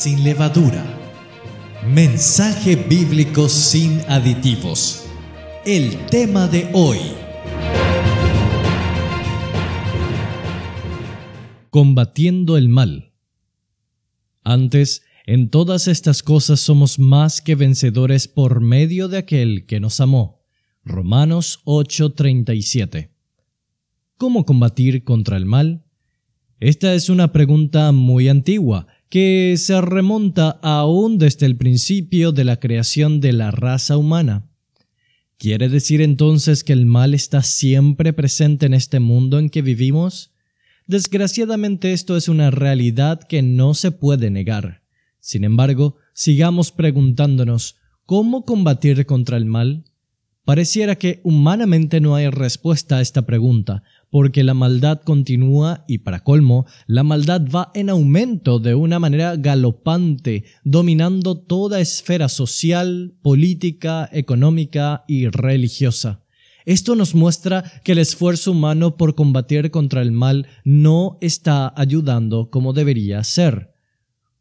sin levadura. Mensaje bíblico sin aditivos. El tema de hoy. Combatiendo el mal. Antes, en todas estas cosas somos más que vencedores por medio de aquel que nos amó. Romanos 8:37. ¿Cómo combatir contra el mal? Esta es una pregunta muy antigua que se remonta aún desde el principio de la creación de la raza humana. ¿Quiere decir entonces que el mal está siempre presente en este mundo en que vivimos? Desgraciadamente esto es una realidad que no se puede negar. Sin embargo, sigamos preguntándonos ¿cómo combatir contra el mal? Pareciera que humanamente no hay respuesta a esta pregunta, porque la maldad continúa y para colmo, la maldad va en aumento de una manera galopante, dominando toda esfera social, política, económica y religiosa. Esto nos muestra que el esfuerzo humano por combatir contra el mal no está ayudando como debería ser.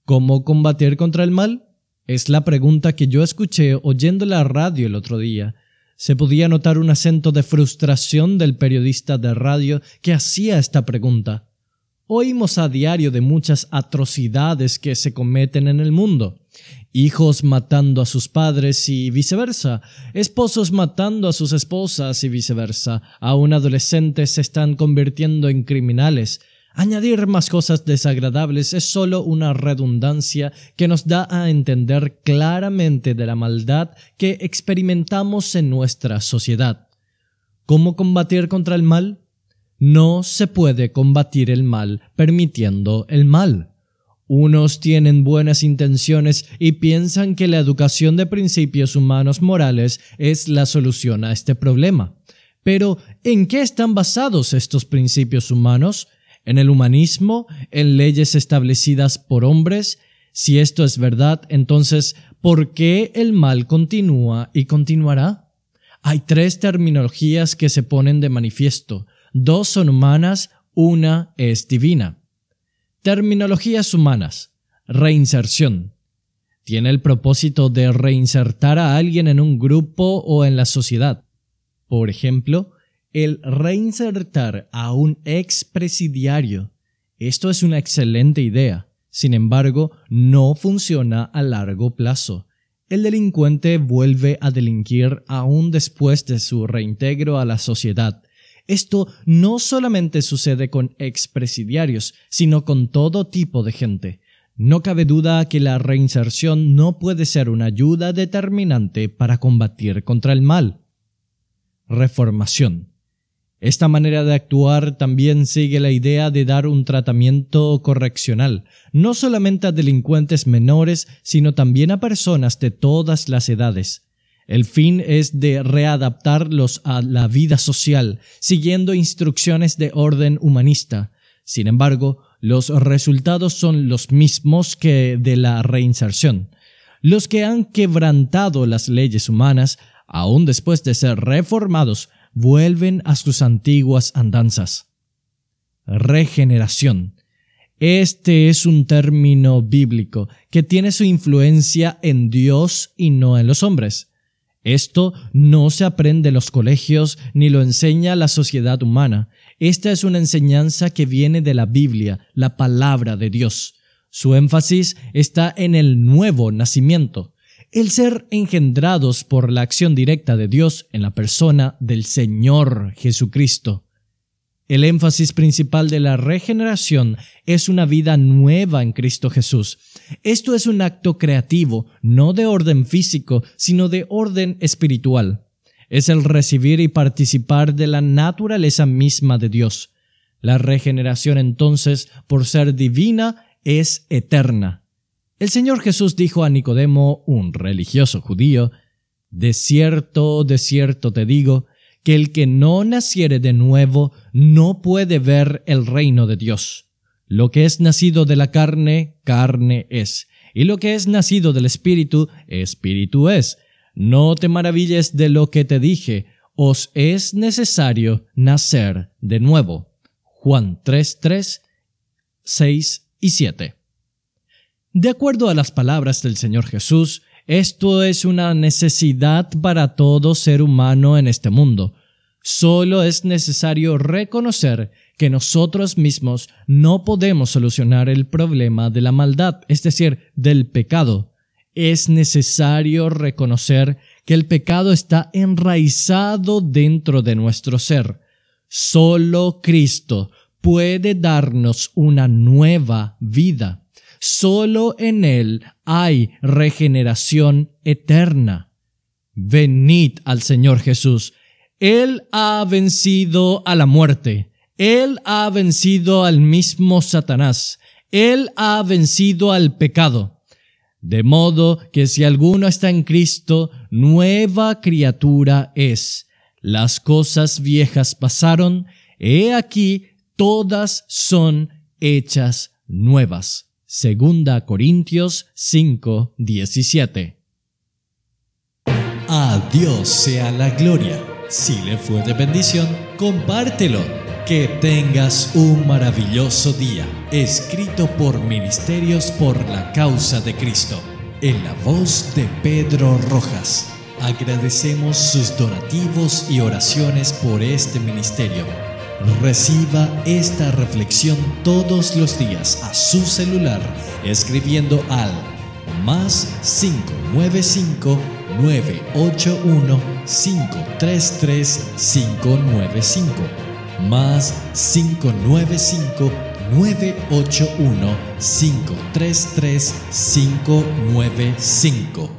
¿Cómo combatir contra el mal? Es la pregunta que yo escuché oyendo la radio el otro día se podía notar un acento de frustración del periodista de radio que hacía esta pregunta. Oímos a diario de muchas atrocidades que se cometen en el mundo. Hijos matando a sus padres y viceversa. Esposos matando a sus esposas y viceversa. Aún adolescentes se están convirtiendo en criminales. Añadir más cosas desagradables es solo una redundancia que nos da a entender claramente de la maldad que experimentamos en nuestra sociedad. ¿Cómo combatir contra el mal? No se puede combatir el mal permitiendo el mal. Unos tienen buenas intenciones y piensan que la educación de principios humanos morales es la solución a este problema. Pero, ¿en qué están basados estos principios humanos? En el humanismo, en leyes establecidas por hombres. Si esto es verdad, entonces, ¿por qué el mal continúa y continuará? Hay tres terminologías que se ponen de manifiesto. Dos son humanas, una es divina. Terminologías humanas. Reinserción. Tiene el propósito de reinsertar a alguien en un grupo o en la sociedad. Por ejemplo, el reinsertar a un expresidiario. Esto es una excelente idea. Sin embargo, no funciona a largo plazo. El delincuente vuelve a delinquir aún después de su reintegro a la sociedad. Esto no solamente sucede con expresidiarios, sino con todo tipo de gente. No cabe duda que la reinserción no puede ser una ayuda determinante para combatir contra el mal. Reformación. Esta manera de actuar también sigue la idea de dar un tratamiento correccional, no solamente a delincuentes menores, sino también a personas de todas las edades. El fin es de readaptarlos a la vida social, siguiendo instrucciones de orden humanista. Sin embargo, los resultados son los mismos que de la reinserción. Los que han quebrantado las leyes humanas, aun después de ser reformados, vuelven a sus antiguas andanzas. Regeneración. Este es un término bíblico que tiene su influencia en Dios y no en los hombres. Esto no se aprende en los colegios ni lo enseña la sociedad humana. Esta es una enseñanza que viene de la Biblia, la palabra de Dios. Su énfasis está en el nuevo nacimiento el ser engendrados por la acción directa de Dios en la persona del Señor Jesucristo. El énfasis principal de la regeneración es una vida nueva en Cristo Jesús. Esto es un acto creativo, no de orden físico, sino de orden espiritual. Es el recibir y participar de la naturaleza misma de Dios. La regeneración entonces, por ser divina, es eterna. El Señor Jesús dijo a Nicodemo, un religioso judío, De cierto, de cierto te digo, que el que no naciere de nuevo no puede ver el reino de Dios. Lo que es nacido de la carne, carne es, y lo que es nacido del Espíritu, Espíritu es. No te maravilles de lo que te dije, os es necesario nacer de nuevo. Juan 3, 3, 6 y 7. De acuerdo a las palabras del Señor Jesús, esto es una necesidad para todo ser humano en este mundo. Solo es necesario reconocer que nosotros mismos no podemos solucionar el problema de la maldad, es decir, del pecado. Es necesario reconocer que el pecado está enraizado dentro de nuestro ser. Solo Cristo puede darnos una nueva vida. Solo en Él hay regeneración eterna. Venid al Señor Jesús. Él ha vencido a la muerte. Él ha vencido al mismo Satanás. Él ha vencido al pecado. De modo que si alguno está en Cristo, nueva criatura es. Las cosas viejas pasaron, he aquí todas son hechas nuevas. Segunda Corintios 5, 17. A Dios sea la gloria. Si le fue de bendición, compártelo. Que tengas un maravilloso día. Escrito por Ministerios por la Causa de Cristo. En la voz de Pedro Rojas. Agradecemos sus donativos y oraciones por este ministerio Reciba esta reflexión todos los días a su celular escribiendo al más 595 981 533 595 más 595 981 533 595